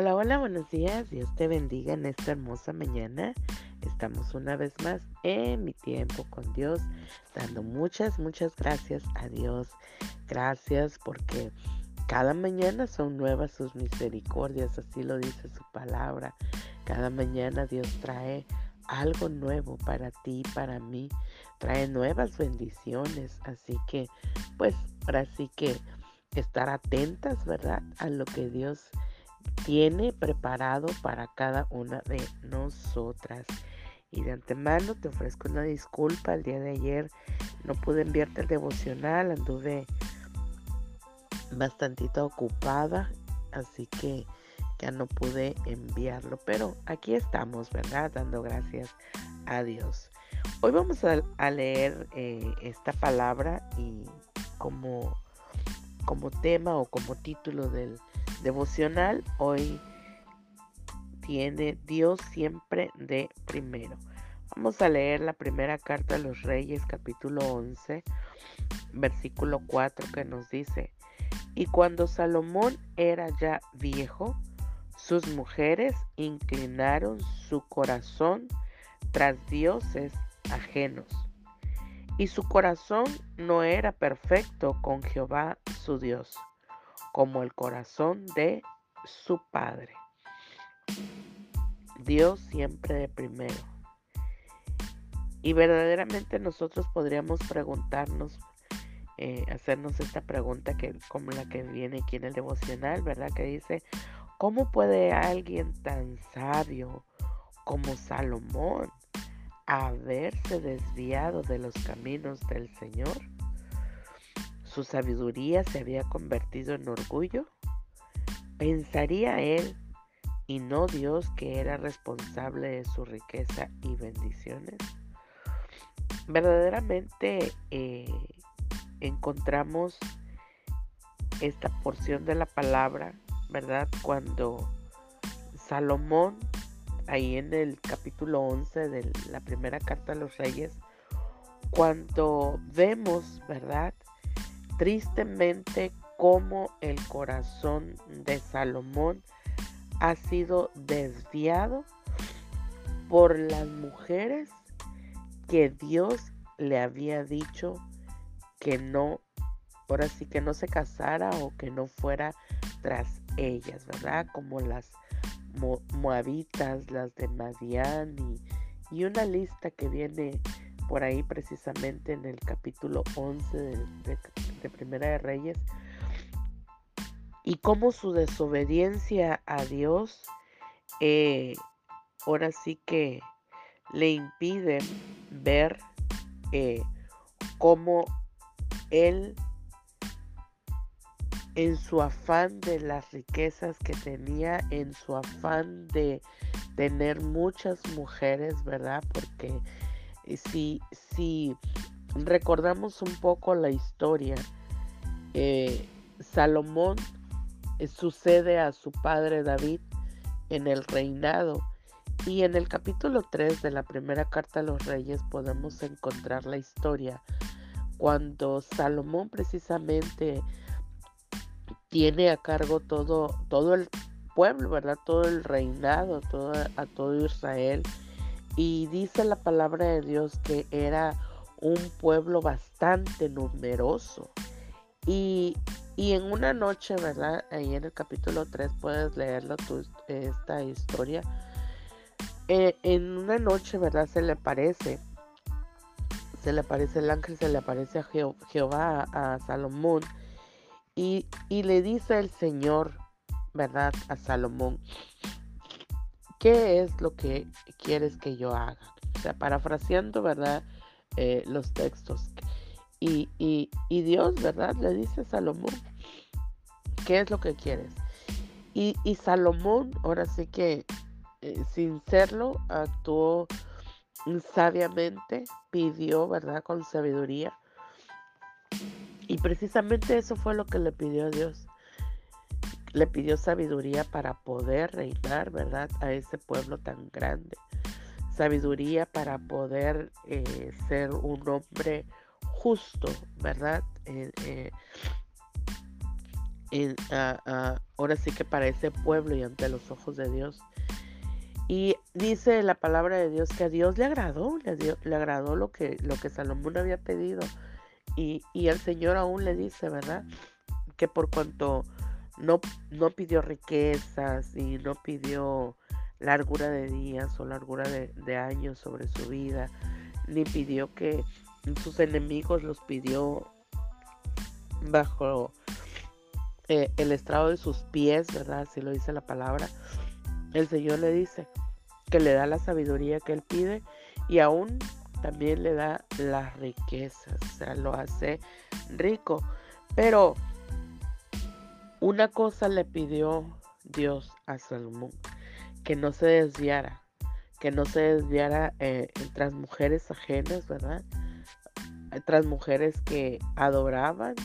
Hola, hola, buenos días. Dios te bendiga en esta hermosa mañana. Estamos una vez más en mi tiempo con Dios, dando muchas, muchas gracias a Dios. Gracias porque cada mañana son nuevas sus misericordias, así lo dice su palabra. Cada mañana Dios trae algo nuevo para ti, para mí. Trae nuevas bendiciones. Así que, pues, ahora sí que estar atentas, ¿verdad? A lo que Dios tiene preparado para cada una de nosotras. Y de antemano te ofrezco una disculpa. El día de ayer no pude enviarte el devocional, anduve bastante ocupada, así que ya no pude enviarlo. Pero aquí estamos, ¿verdad? Dando gracias a Dios. Hoy vamos a, leer eh, esta palabra y como, como tema o como título del devocional hoy tiene Dios siempre de primero. Vamos a leer la primera carta de los Reyes, capítulo 11, versículo 4, que nos dice, y cuando Salomón era ya viejo, sus mujeres inclinaron su corazón tras dioses ajenos. Y su corazón no era perfecto con Jehová su Dios como el corazón de su Padre. Dios siempre de primero. Y verdaderamente nosotros podríamos preguntarnos, eh, hacernos esta pregunta que como la que viene aquí en el devocional, ¿verdad? Que dice, ¿cómo puede alguien tan sabio como Salomón haberse desviado de los caminos del Señor? Su sabiduría se había convertido en orgullo? ¿Pensaría él y no Dios que era responsable de su riqueza y bendiciones? Verdaderamente eh, encontramos esta porción de la palabra, ¿verdad? Cuando Salomón, ahí en el capítulo 11 de la primera carta a los reyes, cuando vemos, ¿verdad? Tristemente como el corazón de Salomón ha sido desviado por las mujeres que Dios le había dicho que no, ahora sí que no se casara o que no fuera tras ellas, ¿verdad? Como las moabitas, las de Madián y, y una lista que viene por ahí precisamente en el capítulo 11 de, Primera de Reyes, y cómo su desobediencia a Dios eh, ahora sí que le impiden ver eh, cómo él en su afán de las riquezas que tenía, en su afán de tener muchas mujeres, ¿verdad? Porque si, si recordamos un poco la historia, eh, Salomón eh, sucede a su padre David en el reinado. Y en el capítulo 3 de la primera carta a los reyes podemos encontrar la historia cuando Salomón precisamente tiene a cargo todo, todo el pueblo, ¿verdad? Todo el reinado, todo, a todo Israel. Y dice la palabra de Dios que era un pueblo bastante numeroso. Y, en una noche, ¿verdad? Ahí en el capítulo 3 puedes leerlo esta historia. Eh, en una noche, ¿verdad? Se le aparece, se le aparece el ángel, se le aparece a Jehová, a, Salomón. Y, y le dice el Señor, ¿verdad? A Salomón, ¿qué es lo que quieres que yo haga? O sea, parafraseando, ¿verdad? Eh, los textos. Y, Dios, ¿verdad? Le dice a Salomón, ¿qué es lo que quieres? Y, Salomón, ahora sí que, eh, sin serlo, actuó sabiamente, pidió, ¿verdad? Con sabiduría. Y precisamente eso fue lo que le pidió a Dios le pidió sabiduría para poder reinar, ¿verdad? A ese pueblo tan grande. Sabiduría para poder eh, ser un hombre justo, ¿verdad? Eh, eh, ahora sí que para ese pueblo y ante los ojos de Dios. Y dice la palabra de Dios que a Dios le agradó, le, le agradó lo que, lo que Salomón había pedido. Y, y, el Señor aún le dice, ¿verdad? Que por cuanto no, no pidió riquezas y no pidió largura de días o largura de, años sobre su vida, ni pidió que sus enemigos los pidió bajo eh, el estrado de sus pies, ¿verdad? Así lo dice la palabra. El Señor le dice que le da la sabiduría que él pide y aún también le da las riquezas, o sea, lo hace rico. Pero una cosa le pidió Dios a Salomón, que no se desviara, que no se desviara eh, tras mujeres ajenas, ¿verdad? Tras mujeres que adoraban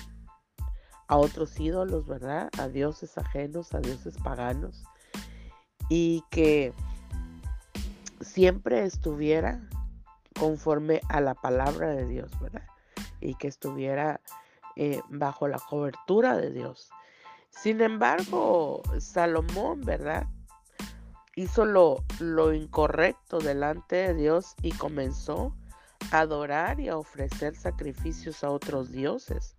a otros ídolos, ¿verdad? A dioses ajenos, a dioses paganos. Y que siempre estuviera conforme a la palabra de Dios, ¿verdad? Y que estuviera eh, bajo la cobertura de Dios. Sin embargo, Salomón, ¿verdad? Hizo lo, incorrecto delante de Dios y comenzó a adorar y a ofrecer sacrificios a otros dioses.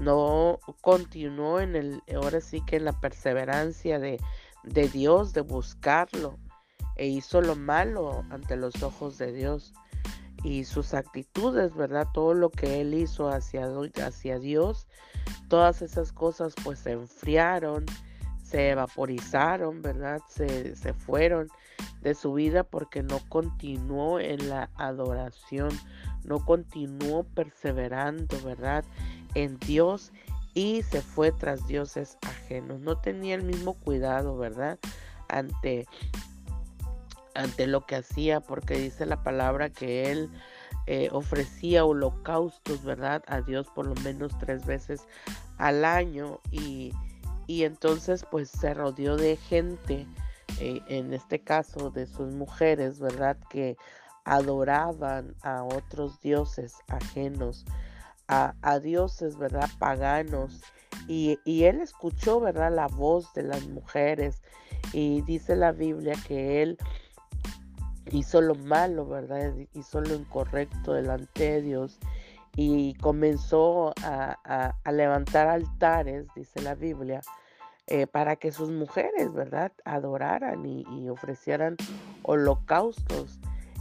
No continuó en el, ahora sí que en la perseverancia de, de Dios, de buscarlo, e hizo lo malo ante los ojos de Dios. Y sus actitudes, ¿verdad? Todo lo que él hizo hacia, hacia Dios, todas esas cosas pues se enfriaron, se evaporizaron, ¿verdad? Se, fueron de su vida porque no continuó en la adoración, no continuó perseverando, ¿verdad? En Dios y se fue tras dioses ajenos. No tenía el mismo cuidado, ¿verdad? Ante, ante lo que hacía, porque dice la palabra que él eh, ofrecía holocaustos, ¿verdad? A Dios por lo menos tres veces al año y y entonces pues se rodeó de gente, eh, en este caso de sus mujeres, ¿verdad? Que adoraban a otros dioses ajenos, a, dioses, ¿verdad? Paganos. Y, y, él escuchó, ¿verdad? La voz de las mujeres. Y dice la Biblia que él hizo lo malo, ¿verdad? Hizo lo incorrecto delante de Dios y comenzó a, levantar altares, dice la Biblia, eh, para que sus mujeres, ¿verdad?, adoraran y, ofrecieran holocaustos.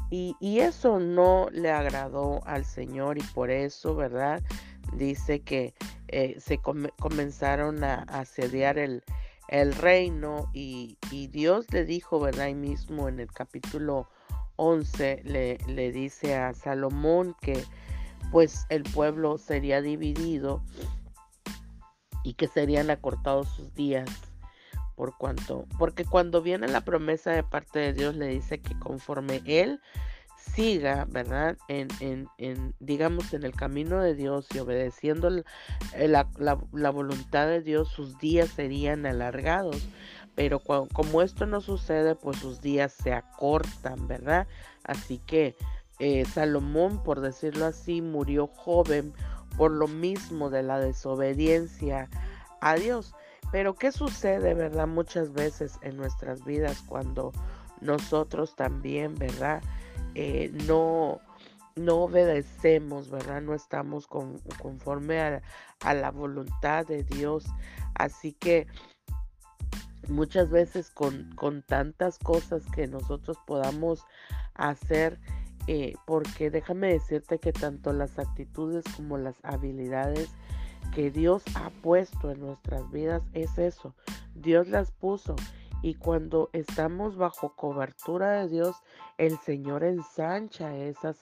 Y, eso no le agradó al Señor y por eso, ¿verdad? Dice que eh, se comenzaron a, asediar el, el reino y, Dios le dijo, ¿verdad? Ahí mismo en el capítulo 11 le, le dice a Salomón que pues el pueblo sería dividido y que serían acortados sus días por cuanto porque cuando viene la promesa de parte de Dios le dice que conforme él siga, ¿verdad? En, en, digamos, en el camino de Dios y obedeciendo la, la, voluntad de Dios, sus días serían alargados. Pero como esto no sucede, pues sus días se acortan, ¿verdad? Así que eh, Salomón, por decirlo así, murió joven por lo mismo de la desobediencia a Dios. Pero ¿qué sucede, verdad? Muchas veces en nuestras vidas cuando nosotros también, ¿verdad? Eh, no, no obedecemos, ¿verdad? No estamos conforme a, a, la voluntad de Dios. Así que muchas veces con, con tantas cosas que nosotros podamos hacer, eh, porque déjame decirte que tanto las actitudes como las habilidades que Dios ha puesto en nuestras vidas es eso. Dios las puso y cuando estamos bajo cobertura de Dios, el Señor ensancha esa,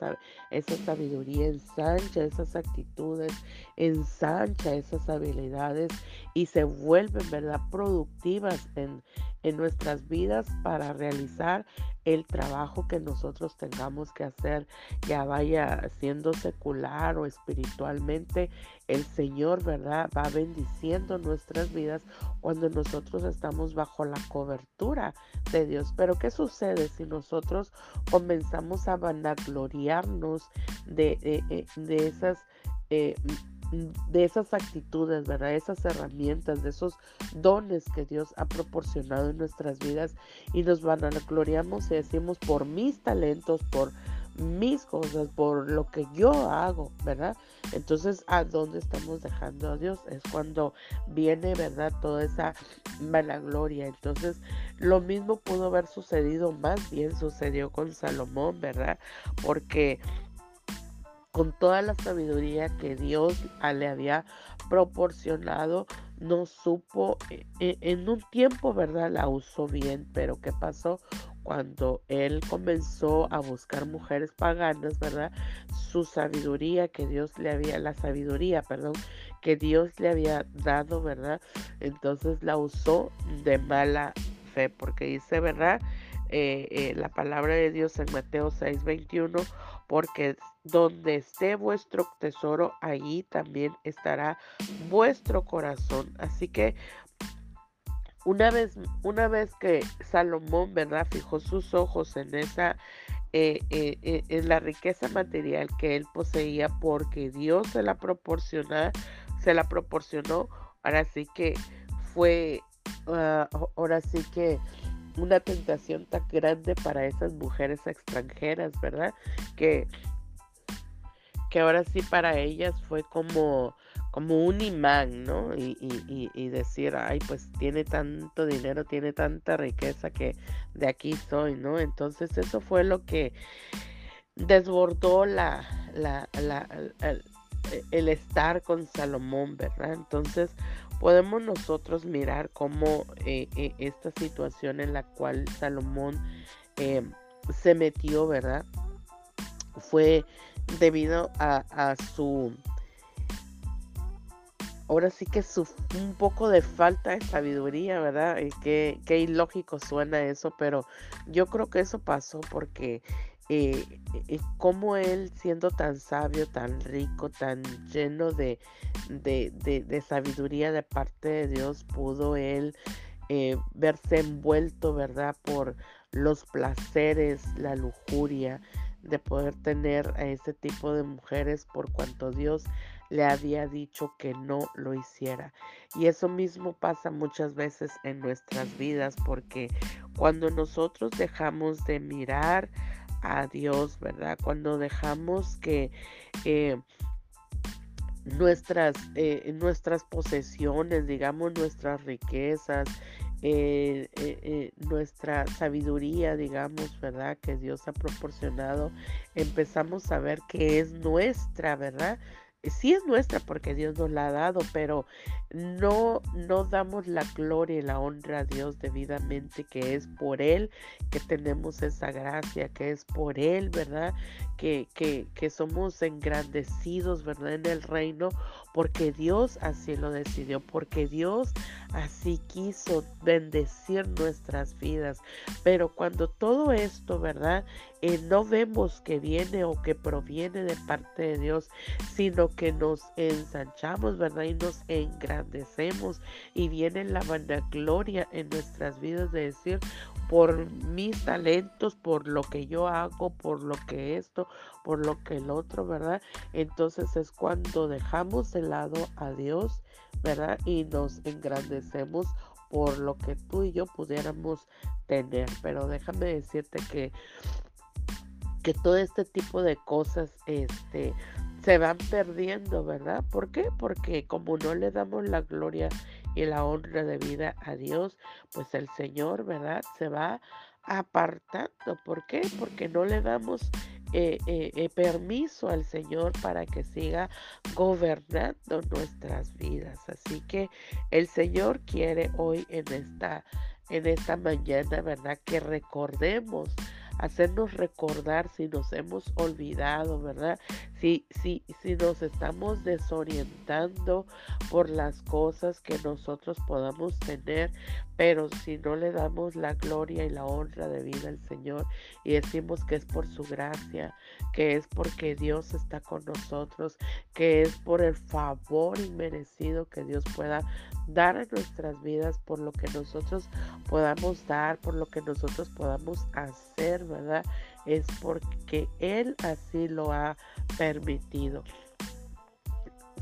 esa sabiduría, ensancha esas actitudes, ensancha esas habilidades y se vuelven, ¿verdad?, productivas en, en nuestras vidas para realizar el trabajo que nosotros tengamos que hacer, ya vaya siendo secular o espiritualmente, el Señor, ¿verdad? Va bendiciendo nuestras vidas cuando nosotros estamos bajo la cobertura de Dios. Pero ¿qué sucede si nosotros comenzamos a vanagloriarnos de, de, eh, de esas... Eh, de esas actitudes, ¿verdad? Esas herramientas, de esos dones que Dios ha proporcionado en nuestras vidas y nos van a gloriamos y decimos por mis talentos, por mis cosas, por lo que yo hago, ¿verdad? Entonces, ¿a dónde estamos dejando a Dios? Es cuando viene, ¿verdad? Toda esa vanagloria. Entonces, lo mismo pudo haber sucedido, más bien sucedió con Salomón, ¿verdad? Porque con toda la sabiduría que Dios le había proporcionado, no supo, e, e, en un tiempo, ¿verdad? La usó bien, pero ¿qué pasó? Cuando él comenzó a buscar mujeres paganas, ¿verdad? Su sabiduría que Dios le había, la sabiduría, perdón, que Dios le había dado, ¿verdad? Entonces la usó de mala fe, porque dice, ¿verdad? Eh, eh, la palabra de Dios en Mateo 6:21, porque donde esté vuestro tesoro, allí también estará vuestro corazón. Así que una vez, una vez que Salomón, ¿verdad? Fijó sus ojos en esa, eh, en la riqueza material que él poseía, porque Dios se la proporcionó, se la proporcionó. Ahora sí que fue, ah, ahora sí que una tentación tan grande para esas mujeres extranjeras, ¿verdad? Que, que ahora sí para ellas fue como, como un imán, ¿no? Y, y, decir, ay, pues tiene tanto dinero, tiene tanta riqueza que de aquí soy, ¿no? Entonces eso fue lo que desbordó la, la el, el estar con Salomón, ¿verdad? Entonces podemos nosotros mirar cómo eh, eh, esta situación en la cual Salomón eh, se metió, ¿verdad? Fue debido a, su, ahora sí que su, un poco de falta de sabiduría, ¿verdad? Qué, qué ilógico suena eso, pero yo creo que eso pasó porque eh, cómo él siendo tan sabio, tan rico, tan lleno de, de, sabiduría de parte de Dios, pudo él eh, verse envuelto, ¿verdad? Por los placeres, la lujuria de poder tener a ese tipo de mujeres por cuanto Dios le había dicho que no lo hiciera. Y eso mismo pasa muchas veces en nuestras vidas porque cuando nosotros dejamos de mirar a Dios, ¿verdad? Cuando dejamos que eh, nuestras, eh, nuestras posesiones, digamos, nuestras riquezas, eh, nuestra sabiduría, digamos, ¿verdad? Que Dios ha proporcionado, empezamos a ver que es nuestra, ¿verdad? Sí es nuestra porque Dios nos la ha dado, pero no, no damos la gloria y la honra a Dios debidamente, que es por Él que tenemos esa gracia, que es por Él, ¿verdad? Que, que, que somos engrandecidos, ¿verdad? En el reino, porque Dios así lo decidió, porque Dios así quiso bendecir nuestras vidas. Pero cuando todo esto, ¿verdad? Eh, no vemos que viene o que proviene de parte de Dios, sino que nos ensanchamos, ¿verdad? Y nos engrandecemos y viene la vanagloria en nuestras vidas de decir, por mis talentos, por lo que yo hago, por lo que esto, por lo que el otro, ¿verdad? Entonces es cuando dejamos de lado a Dios, ¿verdad? Y nos engrandecemos por lo que tú y yo pudiéramos tener. Pero déjame decirte que, que todo este tipo de cosas, este, se van perdiendo, ¿verdad? ¿Por qué? Porque como no le damos la gloria y la honra de vida a Dios, pues el Señor, ¿verdad? Se va apartando. ¿Por qué? Porque no le damos eh, eh, eh, permiso al Señor para que siga gobernando nuestras vidas. Así que el Señor quiere hoy en esta, en esta mañana, ¿verdad? Que recordemos hacernos recordar si nos hemos olvidado, ¿verdad? Si, si, si nos estamos desorientando por las cosas que nosotros podamos tener, pero si no le damos la gloria y la honra de vida al Señor y decimos que es por su gracia, que es porque Dios está con nosotros, que es por el favor inmerecido que Dios pueda dar a nuestras vidas, por lo que nosotros podamos dar, por lo que nosotros podamos hacer, ¿verdad? Es porque Él así lo ha permitido.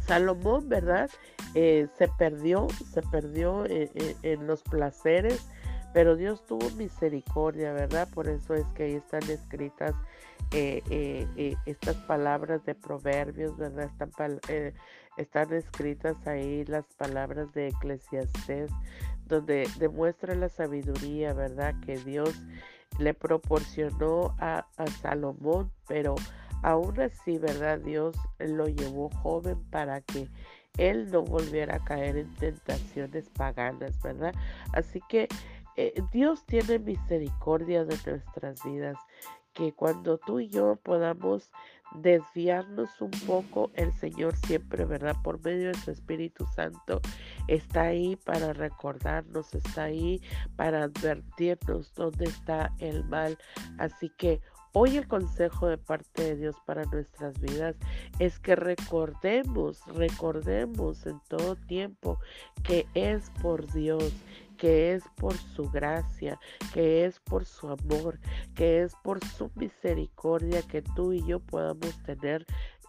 Salomón, ¿verdad? Eh, se perdió, se perdió en los placeres, pero Dios tuvo misericordia, ¿verdad? Por eso es que ahí están escritas estas palabras de proverbios, ¿verdad? Están, están escritas ahí las palabras de Eclesiastés, donde demuestra la sabiduría, ¿verdad? Que Dios le proporcionó a, Salomón, pero aún así, ¿verdad? Dios lo llevó joven para que él no volviera a caer en tentaciones paganas, ¿verdad? Así que eh, Dios tiene misericordia de nuestras vidas, que cuando tú y yo podamos desviarnos un poco, el Señor siempre, ¿verdad? Por medio de su Espíritu Santo, está ahí para recordarnos, está ahí para advertirnos dónde está el mal. Así que Hoy el consejo de parte de Dios para nuestras vidas es que recordemos, recordemos en todo tiempo que es por Dios, que es por su gracia, que es por su amor, que es por su misericordia que tú y yo podamos tener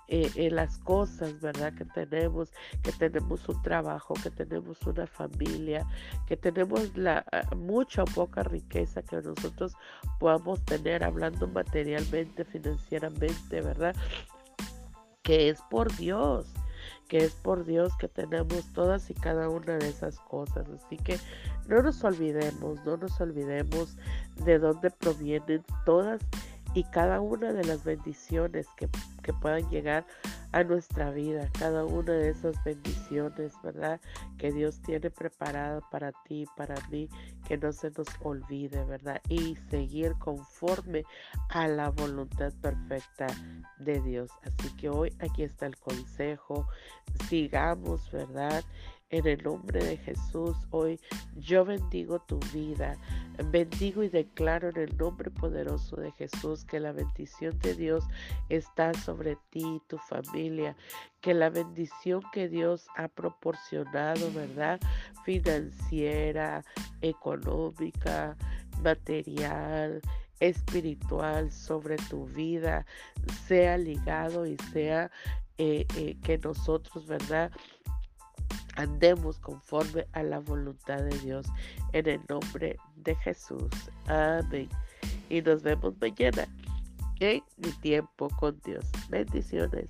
eh, en las cosas, ¿verdad? Que tenemos, que tenemos un trabajo, que tenemos una familia, que tenemos la ah, mucha o poca riqueza que nosotros podamos tener hablando materialmente, financieramente, ¿verdad? Que es por Dios que es por Dios que tenemos todas y cada una de esas cosas. Así que no nos olvidemos, no nos olvidemos de dónde provienen todas y cada una de las bendiciones que, puedan llegar a nuestra vida, cada una de esas bendiciones, ¿verdad? Que Dios tiene preparado para ti, para mí, que no se nos olvide, ¿verdad? Y seguir conforme a la voluntad perfecta de Dios. Así que hoy aquí está el consejo, sigamos, ¿verdad? En el nombre de Jesús, hoy yo bendigo tu vida. Bendigo y declaro en el nombre poderoso de Jesús que la bendición de Dios está sobre ti y tu familia. Que la bendición que Dios ha proporcionado, ¿verdad? Financiera, económica, material, espiritual sobre tu vida sea ligado y sea eh, eh, que nosotros, ¿verdad? Andemos conforme a la voluntad de Dios en el nombre de Jesús. Amén. Y nos vemos mañana en mi tiempo con Dios. Bendiciones.